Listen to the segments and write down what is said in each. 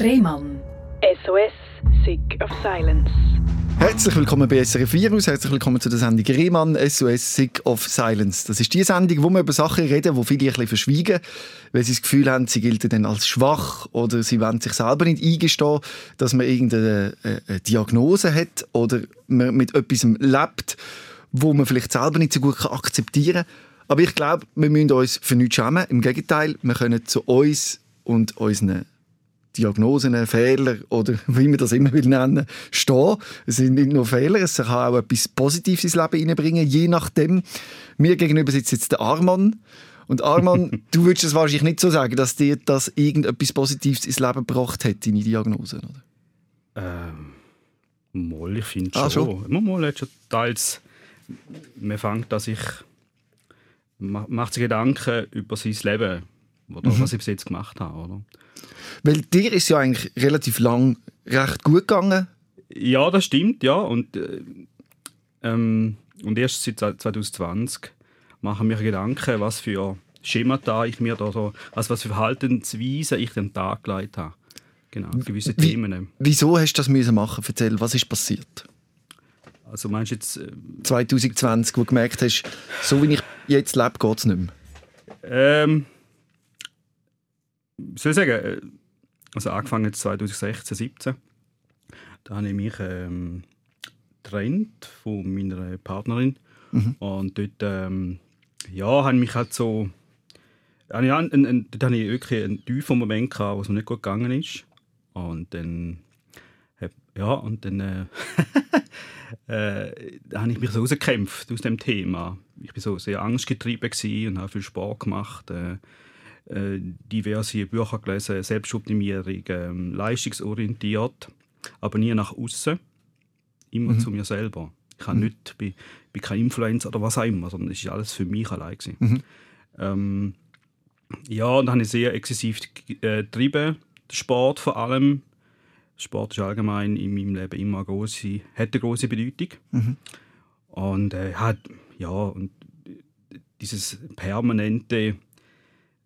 Rehmann. SOS, Sick of Silence. Herzlich willkommen bei SRF Virus, herzlich willkommen zu der Sendung Rehmann, SOS Sick of Silence. Das ist die Sendung, wo wir über Sachen reden, die viele ein bisschen verschwiegen, weil sie das Gefühl haben, sie gelten dann als schwach oder sie wollen sich selber nicht eingestehen, dass man irgendeine äh, Diagnose hat oder man mit etwas lebt, wo man vielleicht selber nicht so gut akzeptieren kann. Aber ich glaube, wir müssen uns für nichts schämen. Im Gegenteil, wir können zu uns und unseren Diagnosen, Fehler oder wie man das immer will nennen, stehen. Es sind nicht nur Fehler, es kann auch etwas Positives ins Leben hineinbringen, je nachdem. Mir gegenüber sitzt jetzt der Arman. Und Arman, du würdest es wahrscheinlich nicht so sagen, dass dir das irgendetwas Positives ins Leben gebracht hat, deine Diagnose, oder? Ähm, mal, ich finde ah, schon. schon. Mal hat schon teils, man fängt, dass ich macht sich Gedanken über sein Leben, oder mhm. was ich bis jetzt gemacht habe, oder? Weil dir ist ja eigentlich relativ lang recht gut gegangen. Ja, das stimmt, ja. Und, äh, ähm, und erst seit 2020 mache ich mir Gedanken, was für Schemata ich mir da so, also was für Verhaltensweisen ich den Tag gelegt habe. Genau, gewisse Wie, Themen. Wieso hast du das müssen machen? Erzähl, was ist passiert? Also meinst du jetzt... Äh, 2020, wo du gemerkt hast, so wie ich jetzt lebe, geht es nicht mehr? Ähm, soll ich sagen, äh, also angefangen 2016, 2017, da habe ich mich ähm, getrennt von meiner Partnerin mhm. und dort ähm, ja, habe ich mich halt so habe ich, einen, einen, dort hatte ich wirklich einen tiefen Moment gehabt, wo es mir nicht gut gegangen ist und dann ja, und dann äh, äh, habe ich mich so rausgekämpft aus dem Thema. Ich war so sehr angstgetrieben und habe viel Sport gemacht. Äh, diverse Bücher gelesen, Selbstoptimierung, ähm, leistungsorientiert, aber nie nach außen, immer mhm. zu mir selber. Ich habe mhm. nicht, bin, bin kein Influencer oder was auch immer, sondern es ist alles für mich allein. Mhm. Ähm, ja, und dann habe ich sehr exzessiv äh, getrieben, Sport vor allem. Sport ist allgemein in meinem Leben immer eine grosse, hat eine große Bedeutung. Mhm. Und äh, hat, ja, und dieses permanente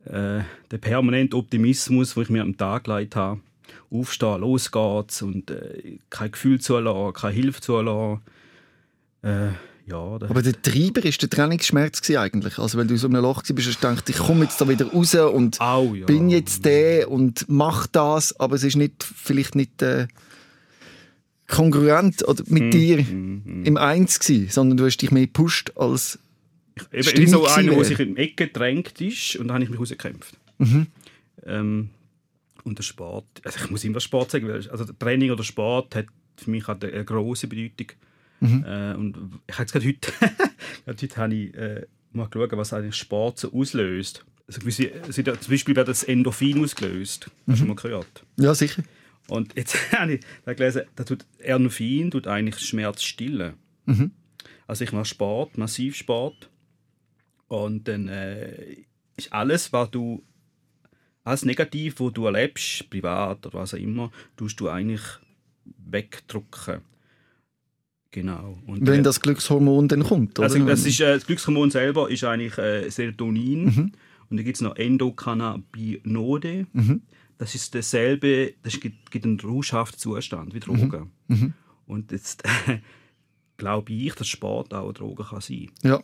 äh, der permanente Optimismus, den ich mir am Tag gelegt habe. Aufstehen, los geht's und äh, kein Gefühl zu lassen, keine Hilfe zu lassen. Äh, ja, Aber der Treiber war der Trainingsschmerz eigentlich. Also wenn du so in einem Loch warst, hast du gedacht, ich komme jetzt da wieder raus und oh, ja. bin jetzt der und mach das, aber es ist nicht, vielleicht nicht äh, kongruent oder mit mm, dir mm, mm. im Eins gewesen, sondern du hast dich mehr gepusht als ich, eben, so einer, der sich in die Ecke gedrängt ist und dann habe ich mich rausgekämpft. Mhm. Ähm, und der Sport, also ich muss immer Sport sagen, weil also Training oder Sport hat für mich hat eine große Bedeutung. Mhm. Äh, und ich habe gerade heute, heute habe ich äh, mal geschaut, was eigentlich Sport so auslöst. Also, zum Beispiel wird das Endorphin ausgelöst. Hast du mhm. mal gehört? Ja, sicher. Und jetzt habe ich gelesen, da tut Endorphin tut eigentlich Schmerz stillen. Mhm. Also ich mache Sport, massiv Sport und dann äh, ist alles, was du alles Negativ, was du erlebst, privat oder was auch immer, tust du eigentlich wegdrücken. Genau. Und Wenn das Glückshormon dann kommt, oder? Also das, ist, äh, das Glückshormon selber ist eigentlich äh, Serotonin. Mhm. Und dann gibt es noch Endokannabinode. Mhm. Das ist dasselbe, das gibt, gibt einen rauschhaften Zustand wie Drogen. Mhm. mhm. Und jetzt glaube ich, dass Sport auch eine Droge kann sein kann. Ja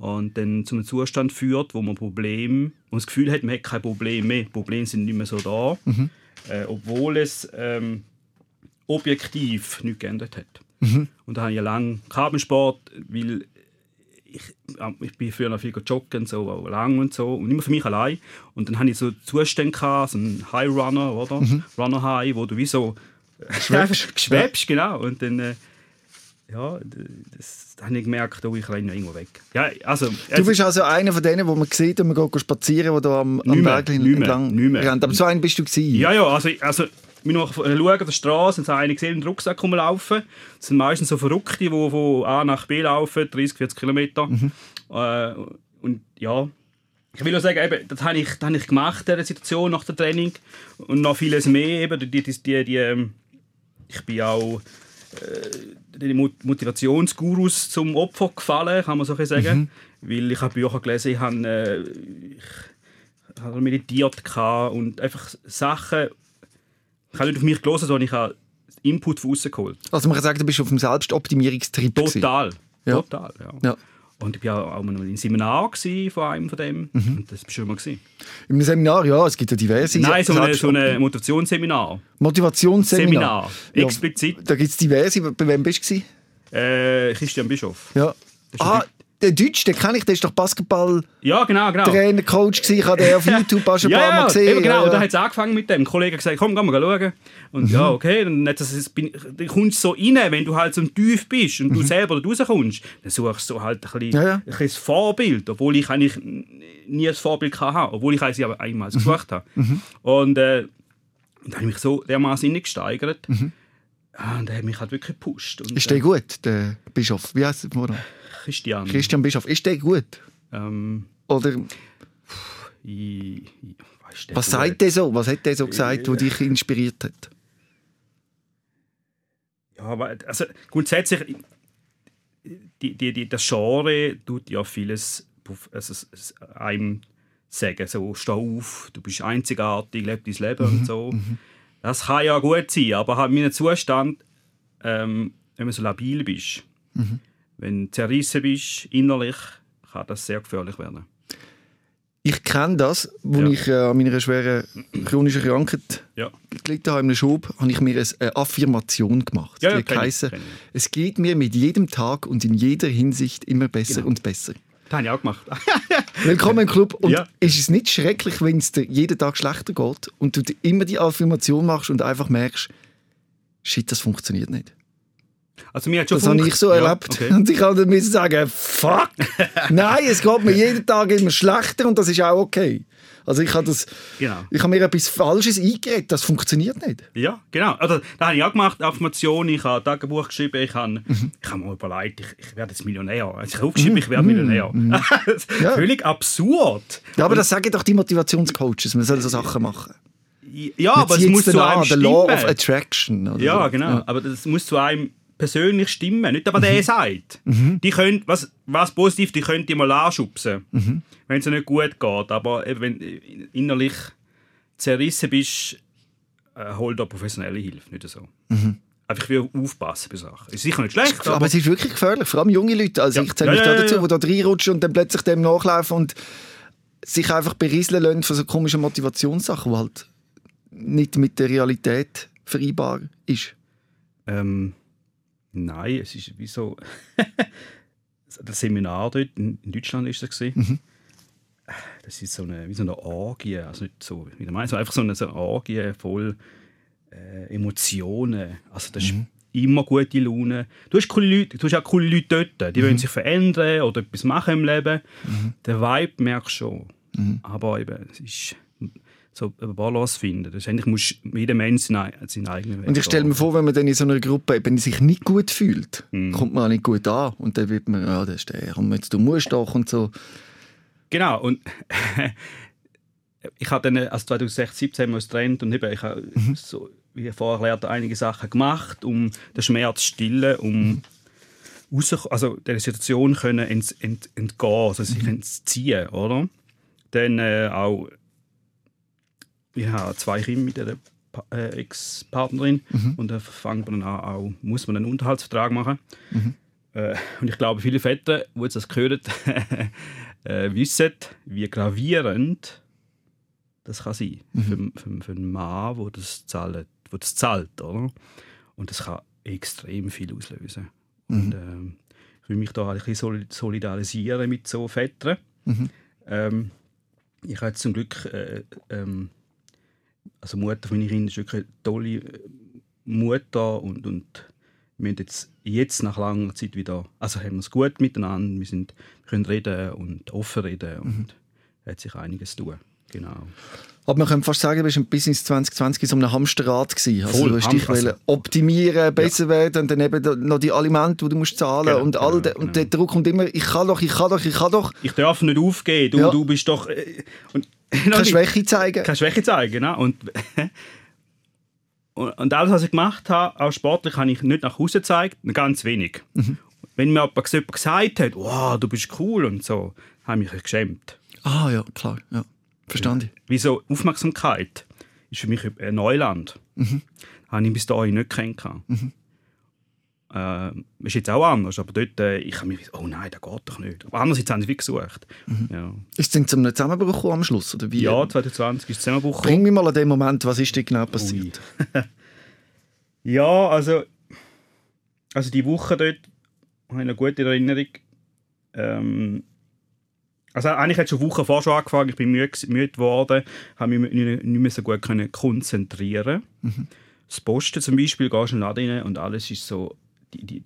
und dann zu einem Zustand führt, wo man Probleme, wo man das Gefühl hat, man hat kein Problem mehr, Probleme sind nicht mehr so da, mhm. äh, obwohl es ähm, objektiv nichts geändert hat. Mhm. Und da habe ich lange Kabelsport, weil ich, ich bin früher noch viel joggen, so lang und so, und immer für mich allein. Und dann hatte ich so Zustände gehabt, so einen High Runner, oder? Mhm. Runner High, wo du wie so schwebst, schwebst genau. Und dann äh, ja, das, habe ich gemerkt, oh, ich renne irgendwo weg. Ja, also, du bist also einer von denen, wo man sieht, wenn man geht spazieren, wo da am, am Berg entlang rennt. Aber so einer bist du gewesen. Ja, ja, also, also wir noch schauen auf der Straße und haben einen gesehen, den Rucksack laufen. Das sind meistens so Verrückte, die von A nach B laufen, 30, 40 Kilometer. Mhm. Äh, und ja, ich will auch sagen, eben, das habe ich, das habe ich gemacht, diese Situation nach dem Training. Und noch vieles mehr. Eben, die, die, die, die, ähm, ich bin auch äh, die Motivationsgurus zum Opfer gefallen, kann man so sagen. Mhm. Weil ich habe Bücher gelesen, ich habe, äh, ich habe meditiert und einfach Sachen, Ich habe nicht auf mich gelesen, sondern ich habe Input von außen geholt. Also man kann sagen, du bist auf dem Selbstoptimierungstrip. Total. Ja. Total, ja. Ja. Und ich war auch mal in einem Seminar von einem von dem. Mhm. Und das war schon mal. Gewesen. Im Seminar, ja, es gibt ja diverse. Nein, so ein so eine Motivationsseminar. Motivationsseminar. Seminar. Ja, Explizit. Da gibt es diverse. Bei wem bist du? Äh, Christian Bischof. Ja. Ah, der Deutsch, den kenne ich, der ist doch Basketball-Trainer, Ja, genau, genau. Coach gewesen. Ich habe den auf YouTube auch schon ein Ja, paar Mal gesehen. eben genau. Ja, dann hat es angefangen mit dem. Ein Kollege hat gesagt, komm, geh mal schauen. Und Mhm. ja, okay. Dann das, bin, dann kommst du so rein, wenn du halt so tief bist und du selber da rauskommst, dann suchst du halt ein bisschen, Mhm. Ja, ja. ein bisschen Vorbild, obwohl ich eigentlich nie ein Vorbild hatte, obwohl ich es aber einmal Mhm. gesucht habe. Und äh, dann habe ich mich so dermaßen gesteigert. Ah, und der hat mich halt wirklich gepusht. Und, Mhm. Ist der gut, der Bischof? Wie heißt der äh, Christian. Christian Bischof. Ist der gut? Ähm, Oder ich, ich, der was gut? sagt der so? Was hat der so gesagt, was dich inspiriert hat? Ja, aber also grundsätzlich, die, die, die, das Genre tut ja vieles also, einem sagen. So, steh auf, du bist einzigartig, lebe dein Leben und so. Das kann ja gut sein, aber halt in meinem Zustand, ähm, wenn man so labil bist, wenn du zerrissen bist, innerlich, kann das sehr gefährlich werden. Ich kenne das, als Ja. ich äh, an meiner schweren chronischen Krankheit Ja, gelitten habe, in einem Schub, habe ich mir eine äh, Affirmation gemacht. Ja, ja, Die ich, heisst, es geht mir mit jedem Tag und in jeder Hinsicht immer besser Genau. und besser. das habe ich auch gemacht. Willkommen im Club. Und Ja. ist es nicht schrecklich, wenn es dir jeden Tag schlechter geht und du immer die Affirmation machst und einfach merkst, shit, das funktioniert nicht. Also mir hat schon Das habe ich so Ja, erlebt. okay. Und ich kann dann sagen, fuck, nein, es geht mir jeden Tag immer schlechter und das ist auch okay. Also ich habe das, Genau. ich habe mir etwas Falsches eingeredet, das funktioniert nicht. Ja, genau. Also, das habe ich auch gemacht, Affirmation. Ich habe ein Tagebuch geschrieben. Ich habe, Mhm. ich habe mir überlegt, ich, ich werde jetzt Millionär. Also ich habe aufgeschrieben, ich werde Millionär. Ja. Völlig absurd. Ja, aber das sagen doch die Motivationscoaches, man soll so Sachen machen. Ja, aber es muss zu einem an, the Law of stimmen. Attraction. Oder Ja, genau. Aber das muss zu einem persönlich stimmen. Nicht aber Mhm. der sagt. Die können, was, was positiv, die können die mal anschubsen, Mhm. wenn es nicht gut geht. Aber eben, wenn du innerlich zerrissen bist, äh, hol da professionelle Hilfe. Nicht so. Einfach wie aufpassen bei Sachen. Ist sicher nicht schlecht, Mhm. Aber es ist wirklich gefährlich, vor allem junge Leute. Also Ja. ich zähle mich ja, da ja, dazu, die da reinrutschen und dann plötzlich dem nachlaufen und sich einfach berieseln lassen von so komischen Motivationssachen, die halt nicht mit der Realität vereinbar ist. Ähm, nein, es ist wie so. das Seminar dort in Deutschland ist das gesehen. Das ist so eine, wie so eine Orgie, also nicht so, wie du meinst, einfach so eine, so eine Orgie voll äh, Emotionen. Also das ist immer gute Laune. Du hast coole Leute, du hast auch coole Leute dort, die wollen sich verändern oder etwas machen im Leben. Der Vibe merkst du schon. Aber eben, es ist so eine Balance finden. Letztendlich muss jeder Mensch seinen, seinen eigenen Weg Und ich stelle mir vor, wenn man dann in so einer Gruppe eben sich nicht gut fühlt, Mhm. kommt man auch nicht gut an. Und dann wird man, ja, das ist der, komm jetzt, du musst doch und so. Genau, und ich habe dann, also 2016, 17 haben wir uns getrennt und eben, ich habe, so, wie vorher erklärt, einige Sachen gemacht, um den Schmerz zu stillen, um raus, also der Situation können ent, ent, entgehen, also sich entziehen, oder? Dann äh, auch, ich habe zwei Kinder mit einer äh, Ex-Partnerin und da fängt man dann an, auch, muss man einen Unterhaltsvertrag machen. Äh, und ich glaube, viele Väter, die jetzt das gehört äh, wissen, wie gravierend das kann sein für, für, für einen Mann, der das zahlt, wo das zahlt, oder? Und das kann extrem viel auslösen. Und ähm, ich will mich da ein bisschen sol- solidarisieren mit so Vätern. Ähm, ich habe jetzt zum Glück äh, ähm, also Mutter von meinen Kindern ist wirklich eine tolle äh, Mutter und, und wir haben jetzt, jetzt nach langer Zeit wieder, also haben wir es gut miteinander, wir, sind, wir können reden und offen reden und hat sich einiges zu tun. Genau. Aber man könnte fast sagen, du bist bis ins 2020 in so einem Hamsterrad gewesen. Also Voll, du hast dich also- optimieren, besser werden und dann eben noch die Alimente, die du musst zahlen Genau, und all genau, de, und genau. der Druck kommt immer, ich kann doch, ich kann doch, ich kann doch. Ich darf nicht aufgeben, du, Ja. du bist doch... Äh, und, Keine Schwäche zeigen. keine Schwäche zeigen. Ne? Und, und, alles, was ich gemacht habe, auch sportlich, habe ich nicht nach Hause gezeigt, ganz wenig. Wenn mir jemand gesagt hat, wow, du bist cool und so, habe ich mich geschämt. Ah ja, klar, ja. Verstanden. Wie so Aufmerksamkeit ist für mich ein Neuland. Mhm. Habe ich bis dahin nicht kennengelernt. Äh, ist jetzt auch anders, aber dort, äh, ich habe mir gedacht, oh nein, das geht doch nicht. Aber andererseits haben sie viel gesucht. Ja. Ist es zu einem Zusammenbruch am Schluss? Oder wie? ja, 2020 ist Zusammenbruch. Bring mich mal an den Moment, was ist denn genau passiert? Ja, also, also die Woche dort habe ich eine gute Erinnerung. Ähm, also eigentlich hat es schon Wochen vorher schon angefangen, ich bin müde, müde geworden, habe mich nicht, mehr so gut können konzentrieren. Das Posten zum Beispiel, gehst du in den Laden rein und alles ist so, die, die,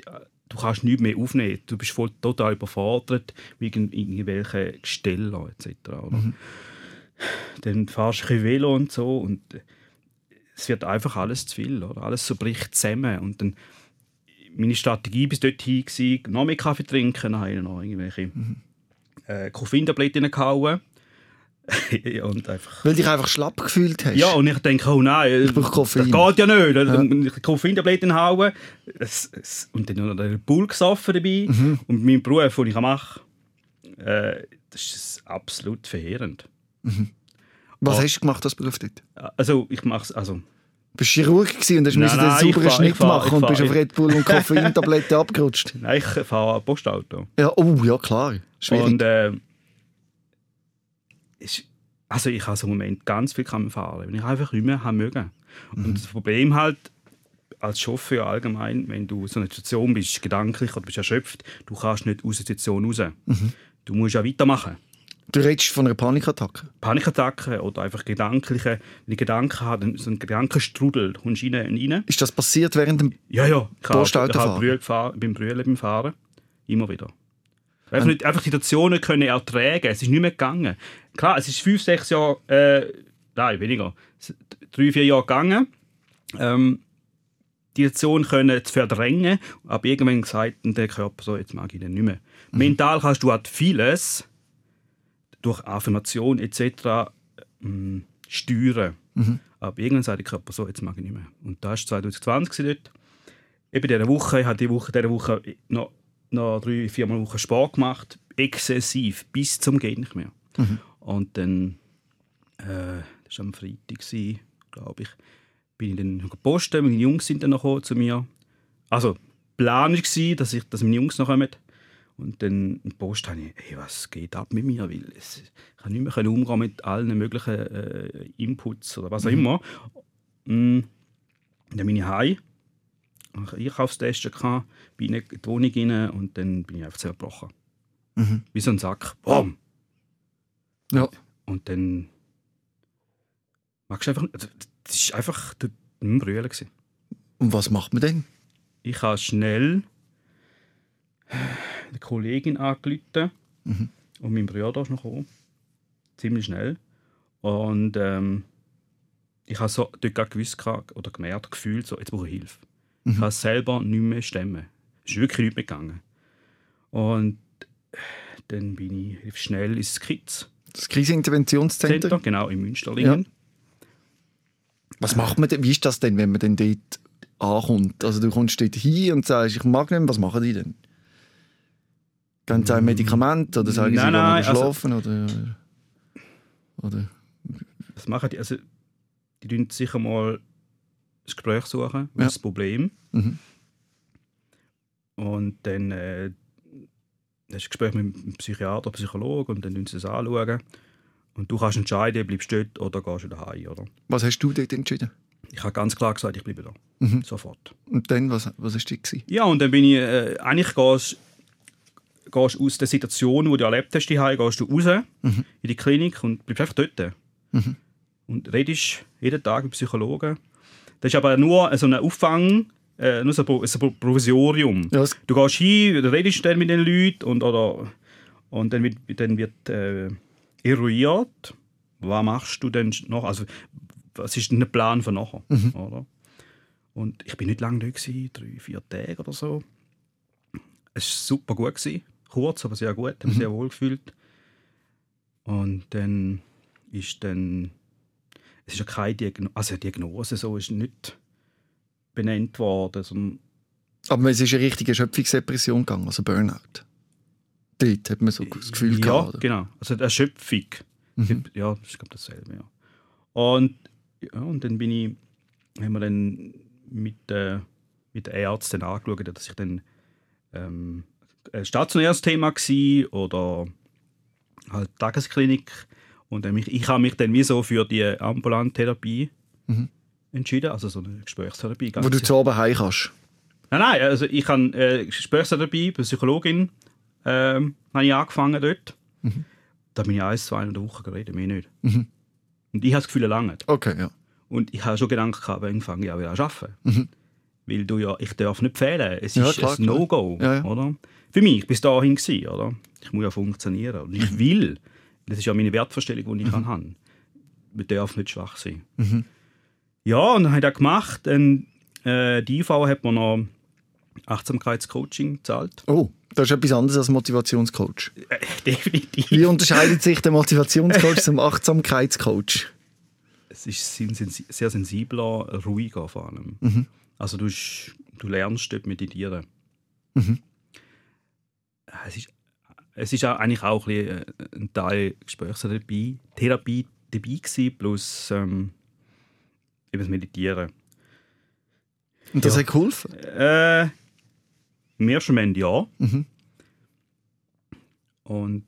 du kannst nichts mehr aufnehmen, du bist voll total überfordert mit irgend- irgendwelchen Gestellen etc. Oder? Dann fahrst du ein Velo und so und es wird einfach alles zu viel, oder? alles so bricht zusammen und dann meine Strategie bis dorthin war, noch mehr Kaffee trinken, dann habe ich noch irgendwelche äh, Koffeintabletten gehauen und einfach Weil dich einfach schlapp gefühlt hast? ja, und ich denke, oh nein, brauche Koffein. das geht ja nicht. Ja. Koffeintabletten hauen. Es, es, und dann noch der Bull gesoffen dabei. Mhm. Und mein Beruf, den ich mache, äh, das ist absolut verheerend. Was Oh. hast du gemacht als Beruf dort? Also, ich mache es, also, Du bist Chirurg gewesen und hast Nein, den nein, ich sauberen fahr- Schnitt ich fahr- machen ich und fahr- bist auf ich- Red Bull und Koffeintabletten abgerutscht. nein, ich fahre Postauto. Ja, oh, ja klar. Schwierig. Und, äh, ist, also ich habe so einen Moment ganz viel kann fahren, wenn ich einfach mehr haben mögen. Und das Problem halt als Chauffeur allgemein, wenn du in so einer Situation bist, gedanklich oder bist erschöpft, du kannst nicht aus der Situation raus. Du musst ja weitermachen. Du redest von einer Panikattacke. Panikattacken oder einfach gedankliche, wenn ich Gedanken habe, dann so ein Gedankenstrudel, kommst du rein und rein. Ist das passiert während dem... Ja, ja. Ich habe- ich habe? Brühe gefahren, beim Brühen beim Fahren. Immer wieder. Einfach, nicht, einfach Situationen können ertragen. Es ist nicht mehr gegangen. Klar, es ist fünf, sechs Jahre, äh, nein, weniger, drei, vier Jahre gegangen. Ähm, die Situation können zu verdrängen, aber irgendwann gesagt der Körper so, jetzt mag ich den nicht mehr. Mental kannst du halt vieles durch Affirmation etc. ähm, steuern. Aber irgendwann sagt der Körper so, jetzt mag ich nicht mehr. Und das war 2020 gewesen dort. Eben diese Woche, ich habe diese Woche, diese Woche noch, noch drei, vier Mal Woche Sport gemacht. Exzessiv, bis zum geht nicht mehr. Und dann, äh, das war am Freitag, glaube ich, bin ich dann gepostet, meine Jungs sind dann noch gekommen zu mir. Also, Plan war, dass, ich, dass meine Jungs noch kommen. Und dann im Post habe ich, hey, was geht ab mit mir? Weil es, ich kann nicht mehr umgehen mit allen möglichen äh, Inputs oder was auch immer. Mm. Dann bin ich heim, Einkaufstest gehabt, bin in die Wohnung rein und dann bin ich einfach zerbrochen. Mhm. Wie so ein Sack. Boom! Ja. Und dann magst du einfach, also, das war einfach der nicht mehr brüllen. Und was macht man denn? Ich habe schnell eine Kollegin angerufen und mein Bruder ist noch gekommen. Ziemlich schnell. Und ähm, ich habe so dort gewusst oder gemerkt, gefühlt, so, jetzt brauche ich Hilfe. Ich kann selber nicht mehr stemmen. Es ist wirklich nicht mehr gegangen. Und dann bin ich schnell ins Kids Das Kriseninterventionszentrum? Center, genau, in Münsterlingen. Was macht man denn? Wie ist das denn, wenn man denn dort ankommt? Also du kommst dort hin und sagst, ich mag nicht mehr, was machen die denn? Geben sie ein Medikament oder sagen sie, Nein, gehen wir nein, also- schlafen? oder, oder Was machen die? Also, die tun sicher mal das Gespräch suchen, was Ja. das Problem. Mhm. Und dann äh, das ist ein Gespräch mit dem Psychiater, Psychologen und dann schauen sie es anschauen. Und du kannst entscheiden, bleibst du dort oder gehst du daheim. Oder? was hast du dort entschieden? Ich habe ganz klar gesagt, ich bleibe da. Mhm. Sofort. Und dann, was, was hast du gewesen? Ja, und dann bin ich, äh, eigentlich gehst gehst aus der Situation, die du erlebt hast, daheim, gehst du raus in die Klinik und bleibst einfach dort. Und redest jeden Tag mit Psychologen. Das ist aber nur so ein Auffang, äh, nur so ein so ein Provisorium. Ja, Du gehst hin, du redest dann mit den Leuten und, oder, und dann wird, dann wird äh, eruiert, was machst du denn noch, also was ist denn der Plan für nachher, oder? Und ich bin nicht lange da, gewesen, drei, vier Tage oder so. Es war super gut. Gewesen. Kurz, aber sehr gut. Ich habe mich sehr wohl gefühlt. Und dann ist dann... Es ist ja keine Diagnose, also eine Diagnose so ist nicht benannt worden. Aber es ist eine richtige Erschöpfungsdepression gegangen, also Burnout. Dort hat man so das Gefühl ja, gehabt. oder? genau. Also Erschöpfung. Ja, das ist glaube dasselbe, ja. Und ja, und dann bin ich, haben wir dann mit, äh, mit den Ärzten angeschaut, dass ich dann ähm, ein stationäres Thema war oder halt Tagesklinik. Und mich, ich habe mich dann wie so für die ambulante Therapie Mhm. entschieden, also so eine Gesprächstherapie. Wo du zu oben heim kannst. Nein, nein, also ich habe äh, Gesprächstherapie bei Psychologin ähm, habe ich angefangen dort. Da bin ich eins, zwei in der Woche geredet, mehr nicht. Mhm. Und ich habe das Gefühl, lange. Okay, ja. Und ich habe schon Gedanken gehabt, wann fange ich auch wieder an arbeiten. Weil du ja, ich darf nicht fehlen. Es Mhm. Ja, ist klar, ein. No-Go, Ja, ja. oder? Für mich bis dahin gewesen, oder? Ich muss ja funktionieren. Und Mhm. ich will, das ist ja meine Wertvorstellung, die ich kann habe. Man darf nicht schwach sein. Mhm. Ja, und dann habe ich das gemacht. Und, äh, die IV hat mir noch Achtsamkeitscoaching gezahlt. Oh, das ist etwas anderes als Motivationscoach. Äh, definitiv. Wie unterscheidet sich der Motivationscoach zum Achtsamkeitscoach? Es ist sehr sensibler, ruhiger vor allem. Mhm. Also du, du lernst dort meditieren. Mhm. Es ist, es ist auch eigentlich auch ein, äh, ein Teil Gesprächstherapie Therapie dabei gewesen, plus ähm, eben das Meditieren. Und das Ja. hat geholfen? Äh, Im ersten Moment ja. Mhm. Und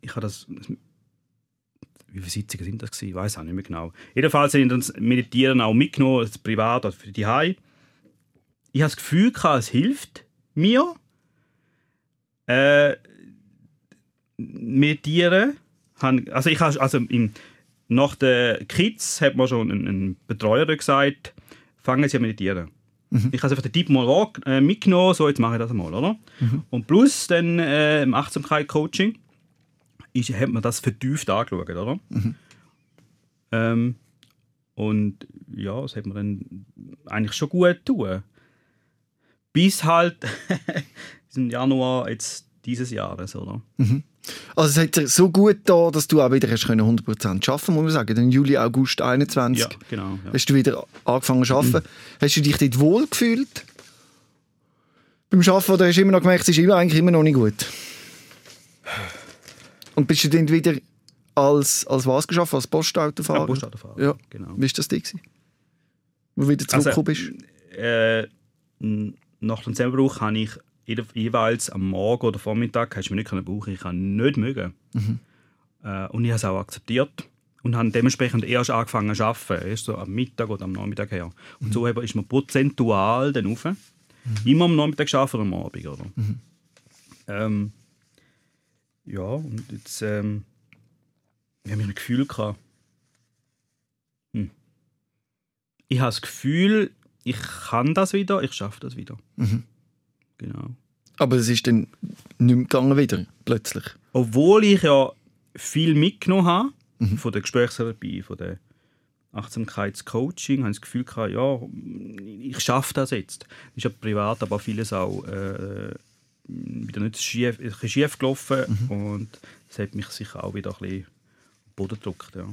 ich habe das. Wie viele Sitzungen sind das? gewesen? Ich weiß auch nicht mehr genau. Jedenfalls dann das Meditieren auch mitgenommen, als privat oder für die Hai. Ich habe das Gefühl, gehabt, es hilft mir. Äh, meditieren. Also ich habe, also im, nach den Kids hat mir schon ein, ein Betreuer gesagt, fangen Sie an meditieren. Ich habe einfach den Tipp mal äh, mitgenommen, so jetzt mache ich das mal, oder? Und plus dann äh, im Achtsamkeit-Coaching hat man das vertieft angeschaut, oder? Ähm, und ja, das hat man dann eigentlich schon gut tun. Bis halt im Januar jetzt dieses Jahres, oder? Also es hat dir so gut da, dass du auch wieder hast können 100% arbeiten muss man sagen. Dann Juli, August 21 Ja, genau. Ja. hast du wieder angefangen zu arbeiten. Hast du dich dort wohl gefühlt? Beim Arbeiten oder hast du immer noch gemerkt, es ist immer, eigentlich immer noch nicht gut? Und bist du dann wieder als, als was geschafft? Als Postautofahrer? Ja, Postautofahrer, Ja. genau. Wie war das dir? Wo du wieder zurückgekommen bist? äh, nach dem Zusammenbruch habe ich jeweils am Morgen oder Vormittag hast du mich nicht brauchen. Ich habe nicht mögen. Äh, und ich habe es auch akzeptiert und habe dementsprechend erst angefangen zu arbeiten, erst so am Mittag oder am Nachmittag her. Und so eben ist man prozentual dann rauf. Immer am Nachmittag gearbeitet oder am Abend, oder? Ähm, ja, und jetzt ähm, ich habe ich ein Gefühl gehabt. Hm. Ich habe das Gefühl, ich kann das wieder, ich schaffe das wieder. Genau. Aber es ist dann nicht mehr gegangen wieder, plötzlich. Obwohl ich ja viel mitgenommen habe von der Gesprächstherapie, von der Achtsamkeitscoaching, habe ich das Gefühl gehabt, ja, ich schaffe das jetzt. Ist ja privat, aber vieles auch äh, wieder nicht schief, schief gelaufen und das hat mich sicher auch wieder ein bisschen auf den Boden gedrückt. Ja.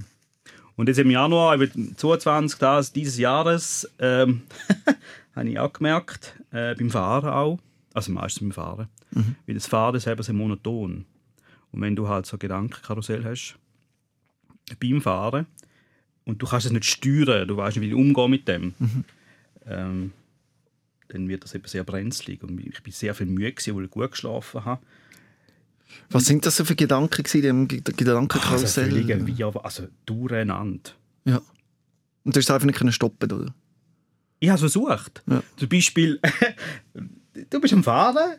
Und jetzt im Januar, eben 22. Das, dieses Jahres, ähm, habe ich auch gemerkt, äh, beim Fahren auch, also meistens beim Fahren, weil das Fahren selber sehr monoton. Und wenn du halt so Gedankenkarussell hast, beim Fahren, und du kannst es nicht steuern, du weißt nicht, wie du umgehen mit dem, ähm, dann wird das eben sehr brenzlig. Und ich bin sehr viel müde, gewesen, weil ich gut geschlafen habe. Was sind das so für Gedanken gewesen, in dem Ge- Also Gedankenkarussell? völlig aber- also durcheinander. ja. Und du hast einfach nicht stoppen, oder? Ich habe es versucht. Ja. Zum Beispiel, du bist am Fahren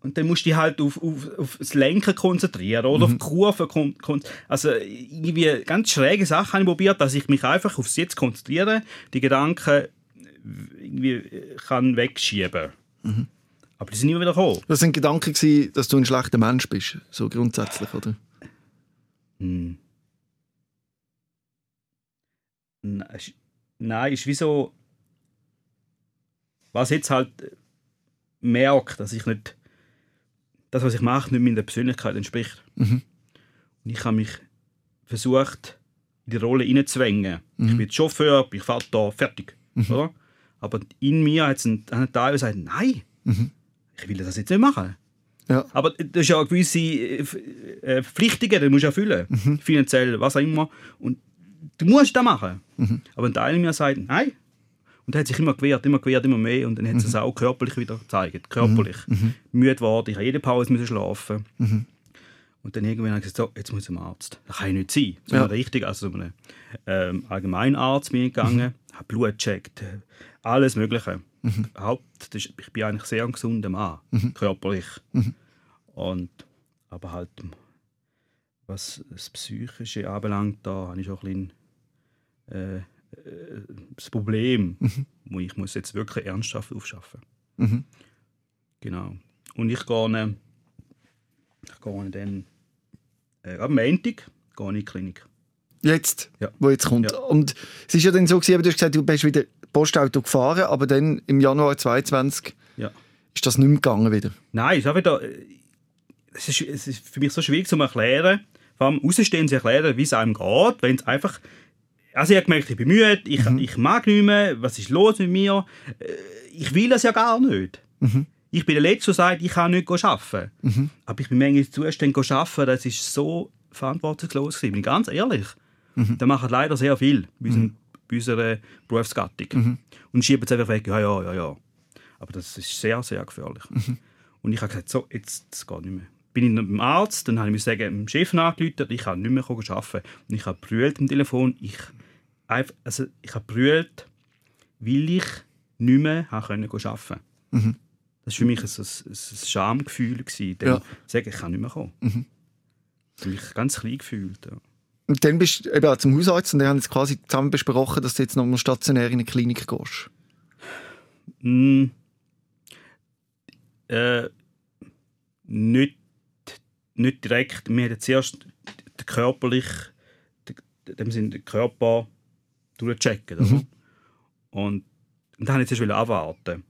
und dann musst du dich halt auf, auf, auf das Lenken konzentrieren oder auf die Kurve. Kon kon also irgendwie ganz schräge Sachen habe ich probiert, dass ich mich einfach aufs Jetzt konzentriere, die Gedanken irgendwie äh, kann wegschieben. Aber die sind immer wieder gekommen. Das sind Gedanken gewesen, dass du ein schlechter Mensch bist, so grundsätzlich, oder? Hm. Nein, ist- Nein, ist wie so. Was jetzt halt merkt, dass ich nicht. Das, was ich mache, nicht meiner Persönlichkeit entspricht. Mhm. Und ich habe mich versucht, in die Rolle hineinzwängen. Ich bin Chauffeur, ich fahre da, fertig. Oder? Aber in mir hat es einen, einen Teil, der sagt: Nein, ich will das jetzt nicht machen. Ja. Aber das ist ja eine gewisse äh, äh, Verpflichtungen, die musst du erfüllen. Finanziell, was auch immer. Und du musst das machen. Aber ein Teil in mir sagt, nein. Und er hat sich immer gewehrt, immer gewehrt, immer mehr. Und dann hat es es auch körperlich wieder gezeigt. Körperlich. Müde geworden, ich habe jede Pause müssen schlafen. Und dann irgendwann habe ich gesagt, so, jetzt muss ich zum Arzt. Das kann ich nicht sein. Zu Ja. richtig, also zu einem ähm, Allgemeinarzt bin ich gegangen, habe Blut gecheckt, äh, alles Mögliche. Haupt, das ist, ich bin eigentlich sehr ein gesunder Mann, körperlich. Und, aber halt, was das Psychische anbelangt, da habe ich auch ein bisschen, äh, das Problem, wo ich muss jetzt wirklich ernsthaft aufschaffen. Mhm. Genau. Und ich gehe, äh, ich gehe dann äh, am Montag gehe ich in die Klinik. Jetzt, Ja. wo jetzt kommt. Ja. Und es ist ja dann so gewesen, du hast gesagt, du bist wieder Postauto gefahren, aber dann im Januar 22 Ja. ist das nicht mehr gegangen wieder. Nein, es ist wieder, äh, es ist, es ist für mich so schwierig zu erklären, vor allem außenstehend zu erklären, wie es einem geht, wenn es einfach, also ich habe gemerkt, ich bin müde, ich, ich mag nicht mehr, was ist los mit mir, Äh, ich will das ja gar nicht. Ich bin der Letzte, der sagt, ich kann nicht arbeiten. Aber ich bin manchmal Zustände arbeiten, das ist so verantwortungslos gewesen, bin ich ganz ehrlich. Da machen leider sehr viel bei, bei unserer Berufsgattung. Und schieben es einfach weg, ja, ja, ja, ja. Aber das ist sehr, sehr gefährlich. Und ich habe gesagt, so, jetzt das geht nicht mehr. Bin ich beim Arzt, dann habe ich mir sagen, dem Chef angerufen, ich kann nicht mehr arbeiten. Und ich habe brüllt am Telefon, ich, einfach, also, ich habe brüllt, weil ich nicht mehr arbeiten Mhm. Das war für mich ein, ein, ein Schamgefühl. Gewesen, dann Ja. sagen, ich kann nicht mehr kommen. Ich habe mich ganz klein gefühlt. Ja. Und dann bist du eben zum Hausarzt und die haben jetzt quasi zusammen besprochen, dass du jetzt nochmal stationär in eine Klinik gehst. Mm, äh, nicht, nicht direkt. Wir haben zuerst den körperlich, dem Sinne den Körper durchchecken. Oder? Und, und dann zuerst abwarten.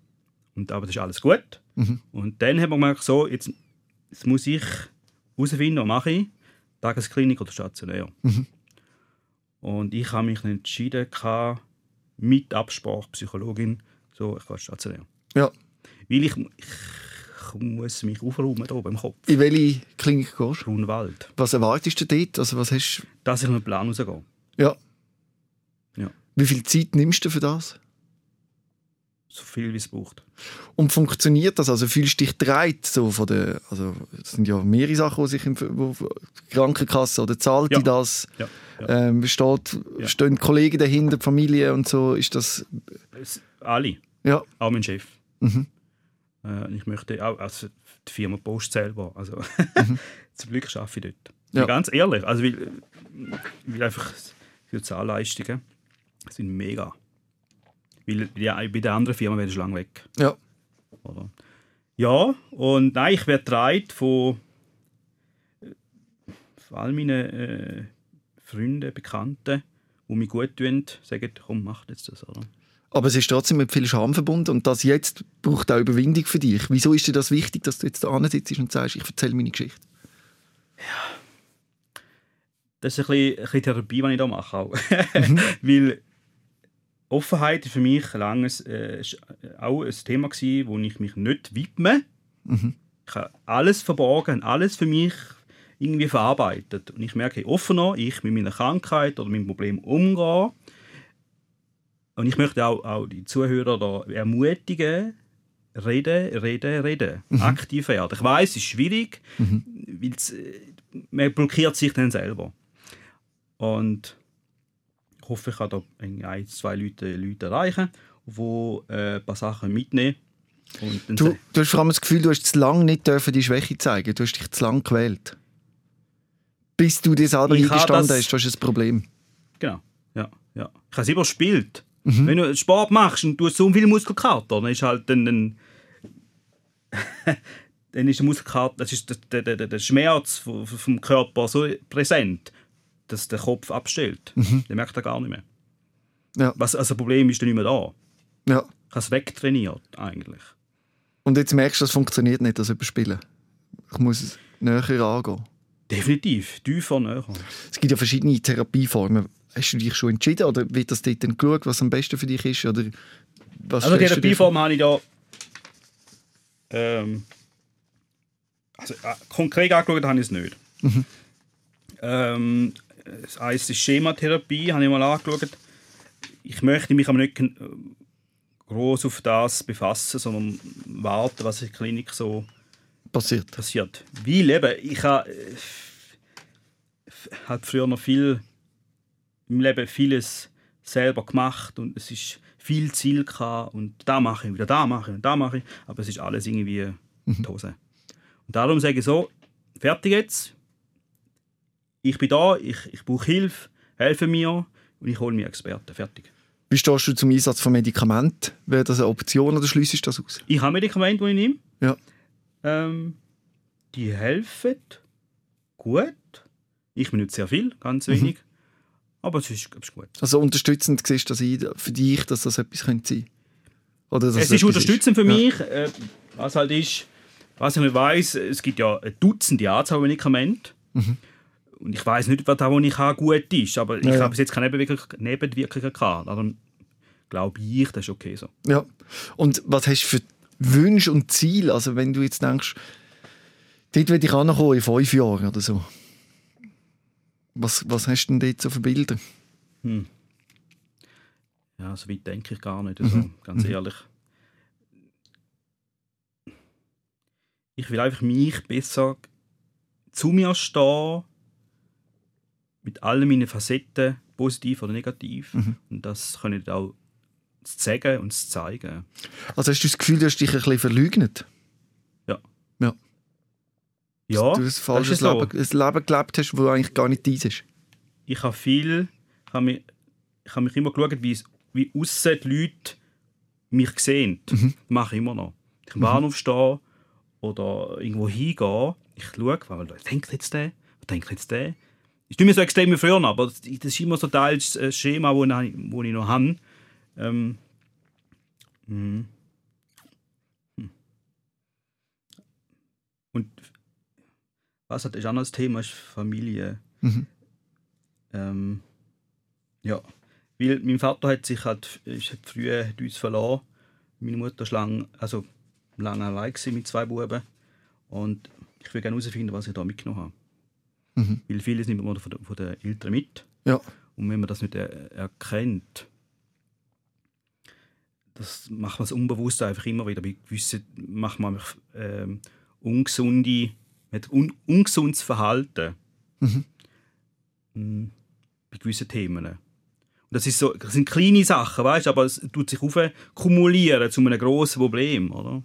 Und, aber das ist alles gut. Und dann haben wir gemerkt, so, jetzt, jetzt muss ich herausfinden, was mache ich. Tagesklinik oder stationär. Und ich habe mich entschieden, gehabt, mit Absprache Psychologin, so, ich gehe stationär. Ja. Weil ich, ich muss mich aufräumen hier im Kopf. In welche Klinik gehst du? Grunwald. Was erwartest du dort? Also was hast Dass ich mit dem Plan rausgehe. Ja. Wie viel Zeit nimmst du für das? So viel, wie es braucht. Und funktioniert das? Also fühlst du dich dreit so von der, also es sind ja mehrere Sachen, die sich im wo, Krankenkasse oder zahlt Ja. die das? Ja. ja. Ähm, steht, Ja. Stehen Kollegen dahinter, die Familie und so? Ist das alle. ja? Auch mein Chef. Mhm. Äh, ich möchte auch, also die Firma Post selber. Also, zum Glück arbeite ich dort. Mhm. Ja. Ganz ehrlich. Also, weil, weil einfach die Sozialleistungen sind mega. Weil ja, bei der anderen Firma wäre ich schon lange weg. Ja. Oder? Ja, und nein, ich werde getragen von, äh, von all meinen äh, Freunden, Bekannten, die mich gut tun, sagen, komm, mach jetzt das. Oder? Aber es ist trotzdem mit viel Scham verbunden und das jetzt braucht auch Überwindung für dich. Wieso ist dir das wichtig, dass du jetzt da sitzt und sagst, ich erzähle meine Geschichte? Das ist ein bisschen, ein bisschen Therapie, die ich hier mache. Auch. Weil Offenheit ist für mich lange äh, ist auch ein Thema gewesen, wo ich mich nicht widme. Ich habe alles verborgen, alles für mich irgendwie verarbeitet. Und ich merke, je offener ich mit meiner Krankheit oder mit dem Problem umgehe, und ich möchte auch, auch die Zuhörer da ermutigen, reden, reden, reden, aktiv werden. Ich weiß, es ist schwierig, weil's, äh, man blockiert sich dann selber. Und ich hoffe, ich kann da ein, zwei Leute, Leute erreichen, die äh, ein paar Sachen mitnehmen. Du, du hast vor allem das Gefühl, du hast zu lange nicht dürfen die Schwäche zeigen. Du hast dich zu lange gewählt. Bis du dir selber eingestanden das- hast, du hast ein Problem. Genau, ja, ja. Ich habe es überspielt. Wenn du Sport machst und du hast so viel Muskelkater, dann ist halt dann, dann, dann ist der Muskelkater, das ist der, der, der, der Schmerz vom Körper so präsent, dass der Kopf abstellt. Der merkt er gar nicht mehr. Ja. Was, also das Problem ist dann nicht mehr da. Ja. Ich habe es wegtrainiert, eigentlich. Und jetzt merkst du, das funktioniert nicht, das Überspielen. Ich muss es näher angehen. Definitiv, tiefer näher. Es gibt ja verschiedene Therapieformen. Hast du dich schon entschieden oder wird das dort dann geschaut, was am besten für dich ist? Oder was Also Therapieform habe ich da ähm, also, äh, konkret angeschaut habe ich es nicht. Ähm, das eins ist Schematherapie, habe ich mal angeschaut. Ich möchte mich aber nicht groß auf das befassen, sondern warten, was in der Klinik so passiert. passiert. Weil eben, ich habe äh, halt früher noch viel im Leben vieles selber gemacht und es ist viel Ziel gehabt und da mache ich wieder, da mache ich und da mache ich, aber es ist alles irgendwie Mhm. die Hose. Und darum sage ich so, fertig jetzt, ich bin da, ich, ich brauche Hilfe, helfe mir und ich hole mir Experten, fertig. Wie stehst du zum Einsatz von Medikamenten? Wäre das eine Option oder schließt du das aus? Ich habe Medikamente, die ich nehme. Ja. Ähm, die helfen gut. Ich benutze sehr viel, ganz Mhm. wenig. Aber es ist, es ist gut. Also unterstützend siehst du das für dich, dass das etwas könnte sein Oder dass es ist unterstützend für Ja. mich. Äh, was halt ist, was ich nicht weiss, es gibt ja eine Dutzende Anzahl Medikamente. Und ich weiß nicht, was da, was ich habe, gut ist. Aber ich Mhm. Ja, ja. habe bis jetzt keine Nebenwirkungen, Nebenwirkungen gehabt. Darum glaube ich, das ist okay so. Ja. Und was hast du für Wünsche und Ziele? Also wenn du jetzt denkst, dort will ich ankommen in fünf Jahren oder so. Was, was hast du denn dort so für Bilder? Ja, so weit denke ich gar nicht. Also, ganz ehrlich. Ich will einfach mich besser zu mir stehen, mit allen meinen Facetten, positiv oder negativ. Und das können ich auch zu sagen und zeigen. Also hast du das Gefühl, du hast dich ein bisschen verleugnet? Ja. Ja. Ja, du ein falsches so. Leben, ein Leben gelebt hast, das eigentlich gar nicht deins ist. ich habe viel, ich habe mich, ich habe mich immer geschaut, wie, wie aussen die Leute mich sehen. Das mache ich immer noch. Ich am Bahnhof stehe oder irgendwo hingehe, ich schaue, was denkt jetzt der, was denkt jetzt der. Ist nicht mehr so extrem wie früher, aber das ist immer so des äh, Schema, das ich, wo ich noch habe. Ähm, mhm. Hm. Und was hat noch das Thema ist Familie. Mhm. Ähm, ja, weil mein Vater hat sich halt, ist früh uns verloren. Meine Mutter war lang, also lange allein mit zwei Buben. Und ich will gerne herausfinden, was ich da mitgenommen habe. Mhm. Weil vieles nimmt man von den, von den Eltern mit. Ja. Und wenn man das nicht er erkennt, das macht man es unbewusst einfach immer wieder. Bei gewissen macht man einfach, ähm, ungesunde, mit un, ungesundes Verhalten. Mhm. Mm, Bei gewissen Themen. Und das, ist so, das sind kleine Sachen, weißt, aber es tut sich auf kumulieren zu einem grossen Problem. Oder?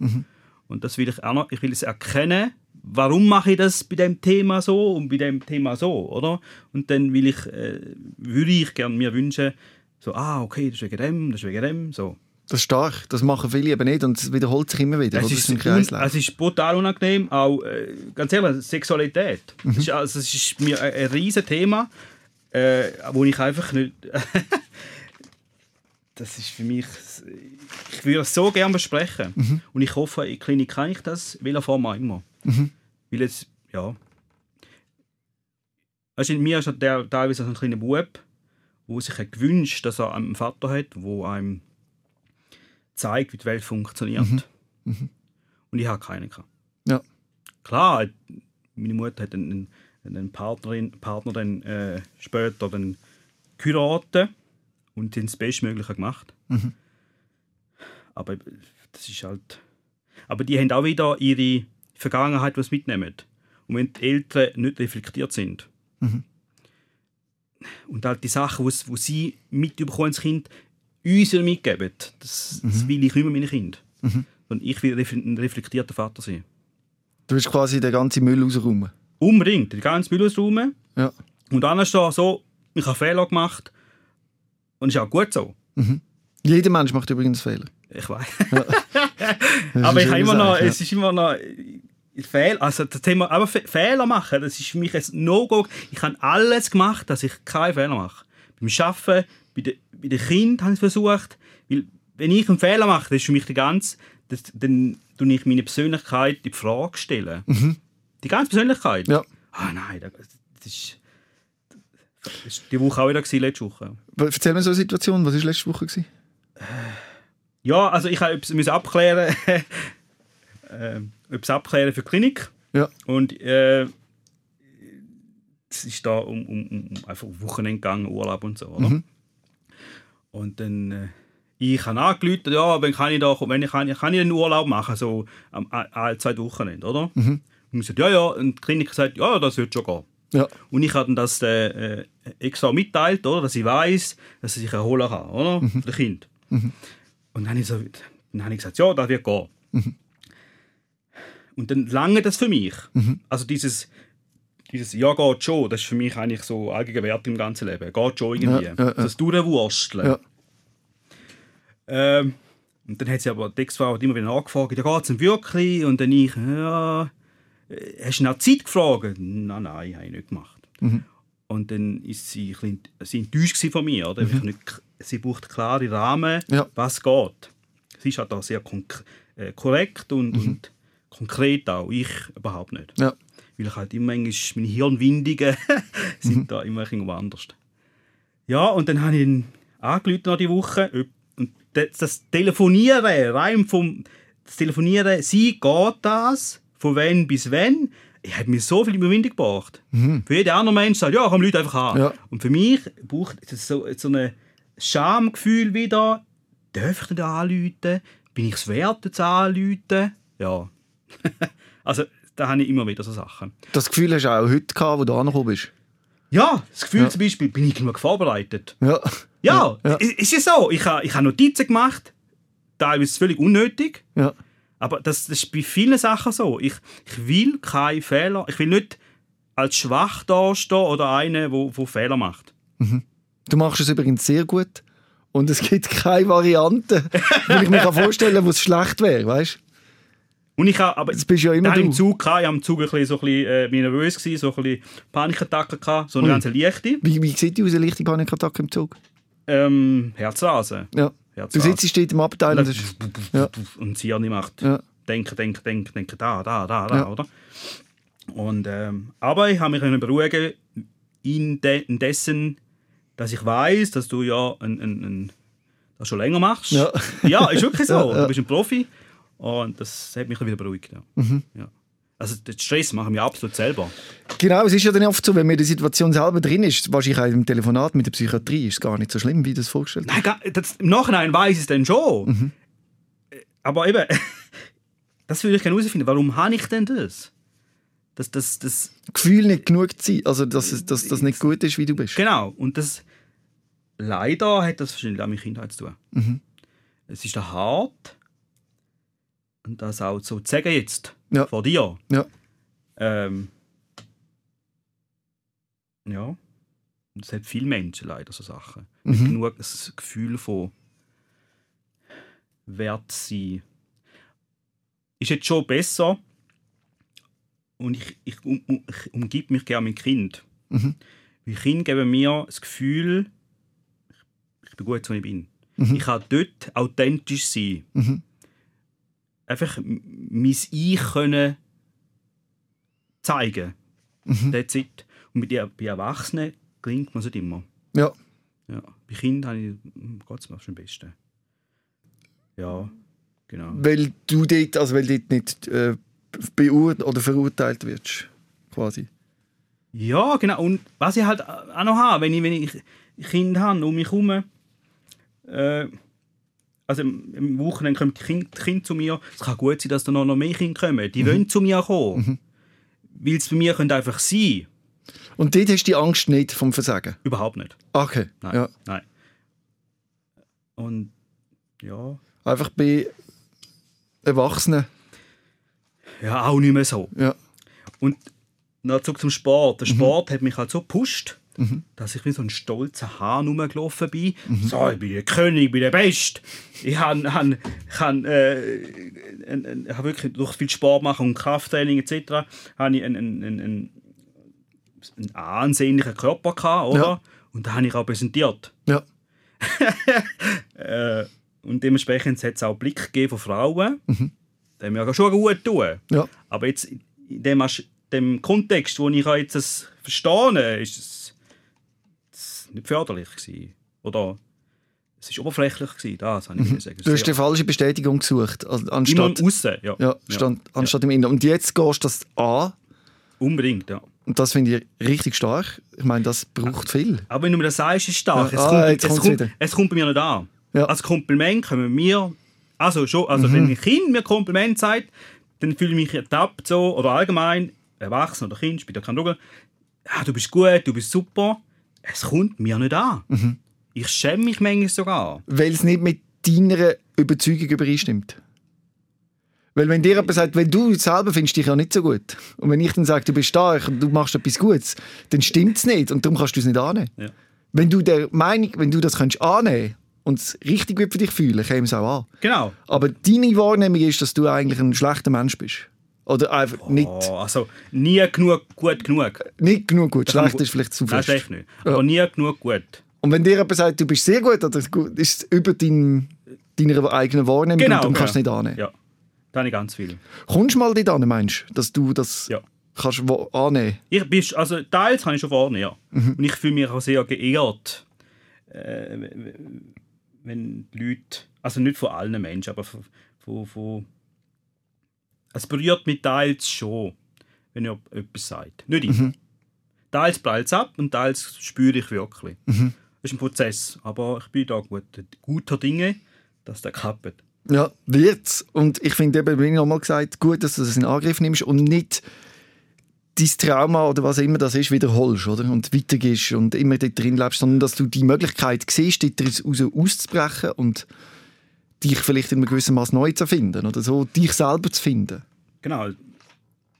Und das will ich auch noch, ich will es erkennen, warum mache ich das bei dem Thema so und bei dem Thema so, oder? Und dann will ich, äh, würde ich gerne mir wünschen, so, ah, okay, das ist wegen dem, das ist wegen dem, so. Das ist stark. Das machen viele eben nicht und es wiederholt sich immer wieder. Es ist, ein un, es ist brutal unangenehm, auch, äh, ganz ehrlich, Sexualität. Mhm. Das, ist, also, das ist mir ein, ein riesen Thema, äh, wo ich einfach nicht... das ist für mich... Ich würde es so gerne besprechen. Mhm. Und ich hoffe, in der Klinik kann ich das, welcher Form auch immer. Mhm. Weil es, ja... Du, in mir ist der teilweise ein kleiner Bub, der sich hat gewünscht dass er einen Vater hat, der einem zeigt, wie die Welt funktioniert. Und ich habe keinen. Gehabt. Ja. Klar, meine Mutter hat einen, einen Partnerin, Partner dann äh, später dann geheiratet und den das Bestmögliche gemacht. Aber das ist halt. Aber die haben auch wieder ihre Vergangenheit, was mitnehmen. Und wenn die Eltern nicht reflektiert sind und halt die Sachen, die wo sie mitbekommen als Kind, uns mitgeben, das, das will ich mehr meinen Kind. Und ich will ein reflektierter Vater sein. Du willst quasi den ganzen Müll rausräumen. Unbedingt, die ganze Müll ausräumen. Ja. Und da so, ich habe Fehler gemacht. Und ist auch gut so. Jeder Mensch macht übrigens Fehler. Ich weiß. Das aber ich habe immer noch, ja. es ist immer noch äh, Fehler, also das Thema, aber Fe Fehler machen, das ist für mich ein No-Go. Ich habe alles gemacht, dass ich keine Fehler mache. Beim Arbeiten, bei den, bei den Kindern habe ich es versucht, weil wenn ich einen Fehler mache, das ist für mich die ganze, das, dann tue ich meine Persönlichkeit in Frage stellen. Die ganze Persönlichkeit. Mhm. Ja. Ah nein, das, ist, ist die Woche auch wieder gewesen, letzte Woche. Erzähl mir so eine Situation. Was war letzte Woche? Gewesen? Ja, also ich müssen abklären, äh, etwas abklären für die Klinik. Ja. Und äh, es ist da um, um, um einfach Wochenende gegangen, Urlaub und so, oder? Und dann äh, ich habe angerufen, ja, wenn kann ich da, wenn ich kann, kann ich einen Urlaub machen, so am alle zwei Wochenende, oder? Und ich gesagt, ja, ja, und die Klinik sagt, ja, das wird schon gehen. Ja. Und ich habe dann das äh, extra mitteilt, oder, dass ich weiß, dass ich sich erholen kann, oder, für das Kind. Und dann habe ich, so, dann habe ich gesagt, ja, das wird gehen. Und dann lange das für mich. Also dieses, dieses Ja, geht schon, das ist für mich eigentlich so allgegenwärtig im ganzen Leben. Geht schon irgendwie. Ja, ja, ja. Das Durchwursteln. Ja. Ähm, und dann hat sie aber die Ex-Frau immer wieder nachgefragt, ja, geht es denn wirklich? Und dann ich, ja, äh, hast du nach Zeit gefragt? Nein, nein, habe ich nicht gemacht. Und dann ist sie, ein bisschen, sie enttäuscht von mir. Oder? Ich nicht, sie braucht klare Rahmen, Ja. was geht. Sie ist halt da sehr konk äh, korrekt und, und konkret auch. Ich überhaupt nicht. Ja. Weil ich halt immer meine Hirnwindungen sind da immer irgendwo anders. Ja, und dann habe ich ihn angerufen noch die Woche. Und das, das Telefonieren, rein vom das Telefonieren, sie geht das, von wann bis wann, ich hat mir so viel Überwindung gebracht. Für jeden anderen Mensch sagt, ja, komm Leute einfach an. Ja. Und für mich braucht es so, so ein Schamgefühl wieder, darf ich nicht anrufen? Bin ich es wert, jetzt anrufen? Ja. also, da habe ich immer wieder so Sachen. Das Gefühl hast du auch heute gehabt, wo du angekommen bist. Ja, das Gefühl Ja. zum Beispiel, bin ich genug vorbereitet? Ja. Ja, Ja. ist ja so. Ich habe ich ha Notizen gemacht, teilweise völlig unnötig. Ja. Aber das, das ist bei vielen Sachen so. Ich, ich will keine Fehler. Ich will nicht als schwach dastehen oder einer, der wo Fehler macht. Du machst es übrigens sehr gut. Und es gibt keine Variante, die ich mir vorstellen kann, wo es schlecht wäre, weißt Und ich habe, aber Das bist ja immer da habe ich du. im Zug gehabt, ich habe im Zug ein bisschen, so ein bisschen äh, nervös gewesen, so ein bisschen Panikattacken gehabt, so eine Ui. ganz leichte. Wie, wie sieht die aus, eine leichte Panikattacke im Zug? Ähm, Herzrasen. Ja. Du Herzrasen. sitzt dort im Abteil und. Ja. und sie Hirn macht Ja. denken, denken, denken, denken, da, da, da, da, Ja. oder? Und, ähm, aber ich habe mich beruhigen in de indessen, dass ich weiß, dass du ja ein, ein, ein, das schon länger machst. Ja. ja ist wirklich so. Ja, ja. Du bist ein Profi. Und das hat mich wieder beruhigt. Ja. Mhm. Ja. Also den Stress machen wir absolut selber. Genau, es ist ja dann oft so, wenn man in der Situation selber drin ist, wahrscheinlich auch im Telefonat mit der Psychiatrie, ist es gar nicht so schlimm, wie du das vorgestellt. Nein, das, im Nachhinein weiß ich es dann schon. Mhm. Aber eben, das würde ich gerne herausfinden. Warum habe ich denn das? Das, das, das, Gefühl nicht genug zu sein, also dass, es- dass das nicht gut ist, wie du bist. genau. Und das, leider hat das wahrscheinlich auch mit Kindheit zu tun. Mhm. Es ist hart. Und das auch so zu sagen jetzt, Ja. vor dir. Ja. Ähm, ja. Es hat viele Menschen leider so Sachen. Mhm. genug das Gefühl von wert sein. Ist jetzt schon besser. Und ich, ich, um, ich umgib mich gerne mit Kind. Mhm. Weil Kinder geben mir das Gefühl, ich, bin gut, so ich bin. Mhm. Ich kann dort authentisch sein. Mhm. Einfach mein Ich können zeigen. Mhm. That's it. Und mit der- bei Erwachsenen klingt man es nicht immer. Ja. Ja. Bei Kindern habe ich, Gott, das am besten. Ja, genau. Weil du dort, also weil dort nicht äh, beurteilt oder verurteilt wirst, quasi. Ja, genau. Und was ich halt auch noch habe, wenn ich, wenn ich Kinder habe um mich herum, äh, also im Wochenende kommen die Kinder, die Kinder zu mir. Es kann gut sein, dass da noch noch mehr Kinder kommen. Die wollen zu mir kommen. Weil es bei mir könnte einfach sein. Und dort hast du die Angst nicht vom Versagen? Überhaupt nicht. Okay, Nein. ja. Nein. Und ja, Einfach bei Erwachsenen, ja, auch nicht mehr so. ja. Und noch zurück zum Sport. Der Sport hat mich halt so gepusht, dass ich wie so ein stolzer Hahn rumgelaufen bin. So, ich bin der König, ich bin der Beste. Ich habe han, han, äh, hab wirklich durch viel Sport machen und Krafttraining etc. habe ich einen, einen, einen, einen, ansehnlichen Körper gehabt, oder? Ja. Und da habe ich auch präsentiert. ja. Äh, und dementsprechend hat es auch Blick gegeben von Frauen. Die haben mir schon gut tun. ja. Aber jetzt in dem, dem Kontext, wo ich jetzt das verstehe, ist es nicht förderlich gewesen. Oder es war oberflächlich gewesen, das habe ich mhm. sagen. Du hast die falsche Bestätigung gesucht, anstatt, im Aussen, ja. ja, stand, anstatt im Inneren. Und jetzt gehst du das an Unbedingt, ja. Und das finde ich richtig stark. Ich meine, das braucht viel. Aber wenn du mir das sagst, ist es stark. Ja, es, ah, kommt, jetzt es, kommt, wieder. es kommt bei mir nicht an. Ja. Als Kompliment kommen wir, also schon, also Mhm. wenn ein Kind mir Kompliment sagt, dann fühle ich mich ertappt so, oder allgemein, Erwachsene oder Kind, spielt ja keine Rolle, ja, du bist gut, du bist super. Es kommt mir nicht an. Mhm. Ich schäme mich manchmal sogar. Weil es nicht mit deiner Überzeugung übereinstimmt. Weil wenn dir jemand sagt, wenn du selber findest dich ja nicht so gut und wenn ich dann sage, du bist stark und du machst etwas Gutes, dann stimmt es nicht und darum kannst du es nicht annehmen. Ja. Wenn du der Meinung, wenn du das könntest annehmen und es richtig gut für dich fühlen, käme es auch an. Genau. Aber deine Wahrnehmung ist, dass du eigentlich ein schlechter Mensch bist. Oder einfach nicht, Oh, also nie genug gut genug. nicht genug gut. Schlecht ist vielleicht zu Nein, fest. das ist echt nicht. Aber nie genug gut. Und wenn dir jemand sagt, du bist sehr gut, oder ist es über dein, deiner eigenen Wahrnehmung Genau. und kannst du es genau. nicht annehmen. Ja, da habe ich ganz viel. Kommst du mal dort an, meinst du, dass du das Ja. kannst annehmen Ich bist, also teils kann ich schon vorne, ja. Mhm. Und ich fühle mich auch sehr geehrt, äh, wenn Leute, also nicht von allen Menschen, aber von, von, von es berührt mich teils schon, wenn jemand etwas sagt. Nicht Mhm. immer. Teils prallt es ab und teils spüre ich wirklich. Mhm. Das ist ein Prozess, aber ich bin da gut, guter Dinge, dass der klappt. Ja, wird's. Und ich finde eben, wie ich nochmal gesagt, gut, dass du das in Angriff nimmst und nicht dein Trauma oder was immer das ist, wiederholst, oder? Und weitergehst und immer dort drin lebst, sondern dass du die Möglichkeit siehst, dort raus auszubrechen und dich vielleicht in einem gewissen Maß neu zu finden oder so, dich selber zu finden. Genau.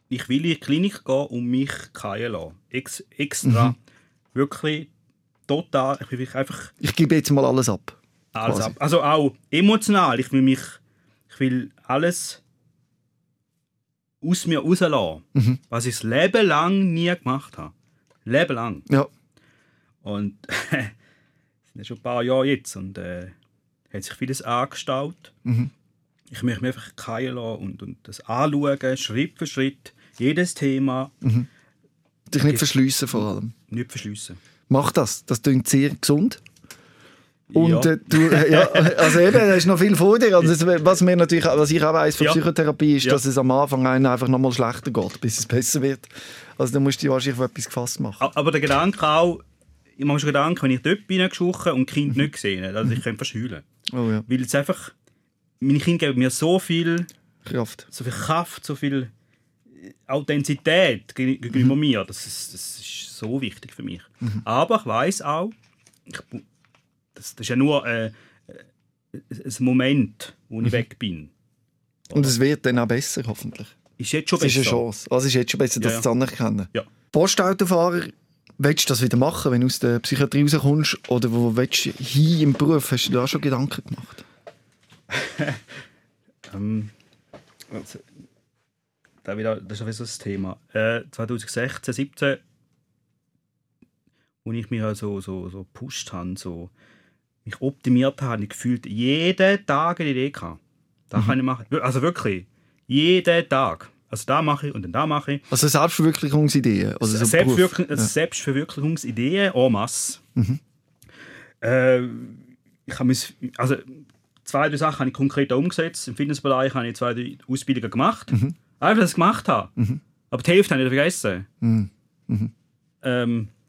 Ich will in die Klinik gehen und mich keilen lassen. Ex extra. Wirklich total. Ich will einfach Ich gebe jetzt mal alles ab. alles Quasi. ab. Also auch emotional. Ich will mich. Ich will alles aus mir rauslassen. Mhm. Was ich das Leben lang nie gemacht habe. Leben lang. Ja, Und es sind ja schon ein paar Jahre jetzt und äh, hat sich vieles angestaut. Mhm. Ich möchte mich einfach keilen lassen und, und das anschauen, Schritt für Schritt, jedes Thema, dich nicht verschliessen vor allem. nicht verschliessen. Mach das. Das klingt sehr gesund. Und Ja. äh, du, äh, ja, also eben, da ist noch viel vor dir. Also, was, mir natürlich, was ich auch weiss von Ja. Psychotherapie, ist, Ja. dass es am Anfang einem einfach noch mal schlechter geht, bis es besser wird. Also da musst du wahrscheinlich auf etwas gefasst machen. Aber der Gedanke auch, ich mache mir schon Gedanken, wenn ich dort bin geschochen und Mhm. nicht gesehen habe, also ich könnte verschheulen. Oh ja, Weil es einfach, meine Kinder geben mir so viel, Kraft. so viel Kraft, so viel Authentizität geg- gegenüber Mhm. mir. Das ist, das ist so wichtig für mich. Aber ich weiß auch, ich, das, das ist ja nur äh, äh, ein Moment, wo Mhm. ich weg bin. Und es wird dann auch besser, hoffentlich. Ist jetzt schon Das ist besser. eine Chance. Also es ist jetzt schon besser, das Ja, ja. zu anerkennen. Ja. Postautofahrer, willst du das wieder machen, wenn du aus der Psychiatrie rauskommst? Oder wo willst du hin im Beruf? Hast du da schon Gedanken gemacht? Ähm, also, da wieder, das ist sowieso das Thema. Äh, 2016, 17, wo ich mich also so, so gepusht habe, so mich optimiert habe, habe ich gefühlt jeden Tag eine Idee gehabt. Da kann ich machen. Also wirklich, jeden Tag. Also da mache ich und dann da mache ich. Also Selbstverwirklichungsideen? Also so Selbstwirklich Beruf. Ja. Selbstverwirklichungsideen en masse. Äh, ich habe also zwei, drei Sachen habe ich konkret umgesetzt. Im Fitnessbereich habe ich zwei, drei Ausbildungen gemacht. Einfach, dass ich es gemacht habe. Aber die Hälfte habe ich vergessen. Ähm, oh,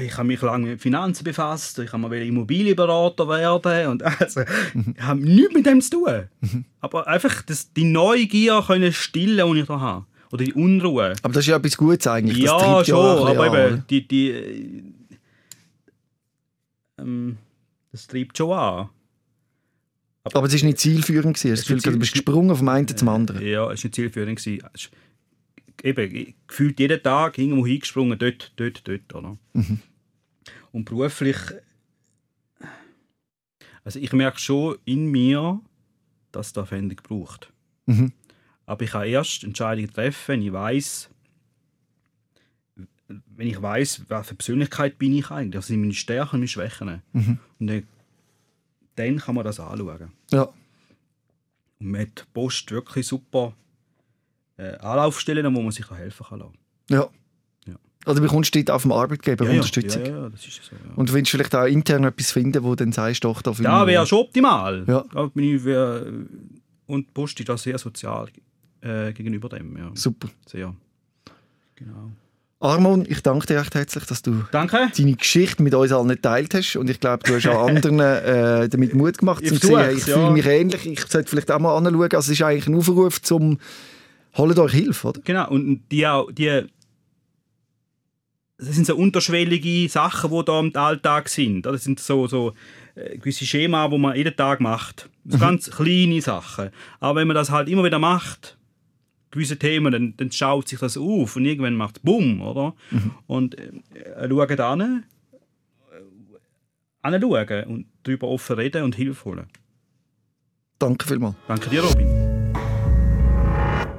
ich habe mich lange mit Finanzen befasst. Ich habe mal Immobilienberater werden. Und also, ich habe nichts mit dem zu tun. Aber einfach das, die Neugier können stillen, die ich da habe. Oder die Unruhe. Aber das ist ja etwas Gutes eigentlich. Das Ja, schon, ein aber an, eben, die, die, äh, ähm, das treibt schon an. oder? Aber es war nicht zielführend. gewesen. Es Du ist Gefühl, du bist gesprungen vom einen zum anderen. Ja, es war nicht zielführend. gewesen. Eben, gefühlt jeden Tag irgendwo hingesprungen, dort, dort, dort. Oder? Mhm. Und beruflich, also ich merke schon in mir, dass da Veränderung braucht. Mhm. Aber ich kann erst Entscheidungen treffen, wenn ich weiß, wenn ich weiß, welche Persönlichkeit bin ich eigentlich. Das sind meine Stärken und meine Schwächen. Mhm. Und dann, dann kann man das anschauen. Ja. Und man hat die Post wirklich super äh, Anlaufstellen, wo man sich auch helfen kann. ja. Ja. Also bekommst du dort auf dem Arbeitgeber Ja, ja, Unterstützung. Ja, ja, das ist so. Ja. Und du willst vielleicht auch intern etwas finden, wo du dann sagst, doch, da mich wäre schon optimal. Ja. Da bin ich, wär, und Post ist da sehr sozial äh, gegenüber dem. Ja. Super. Sehr. Genau. Armon, ich danke dir recht herzlich, dass du Danke. deine Geschichte mit uns allen geteilt hast. Und ich glaube, du hast auch anderen äh, damit Mut gemacht, Ich zu sehen, ich ja. fühle mich ähnlich. Ich sollte vielleicht auch mal anschauen. Also es ist eigentlich ein Aufruf zum «Holt euch Hilfe», oder? Genau, und die auch, die, das sind so unterschwellige Sachen, die da im Alltag sind. Das sind so, so äh, gewisse Schema, die man jeden Tag macht. So ganz kleine Sachen. Aber wenn man das halt immer wieder macht, gewisse Themen, dann, dann schaut sich das auf und irgendwann macht es Bumm, oder? Und äh, äh, schauen an, äh, anschauen und darüber offen reden und Hilfe holen. Danke vielmals. Danke dir, Robin.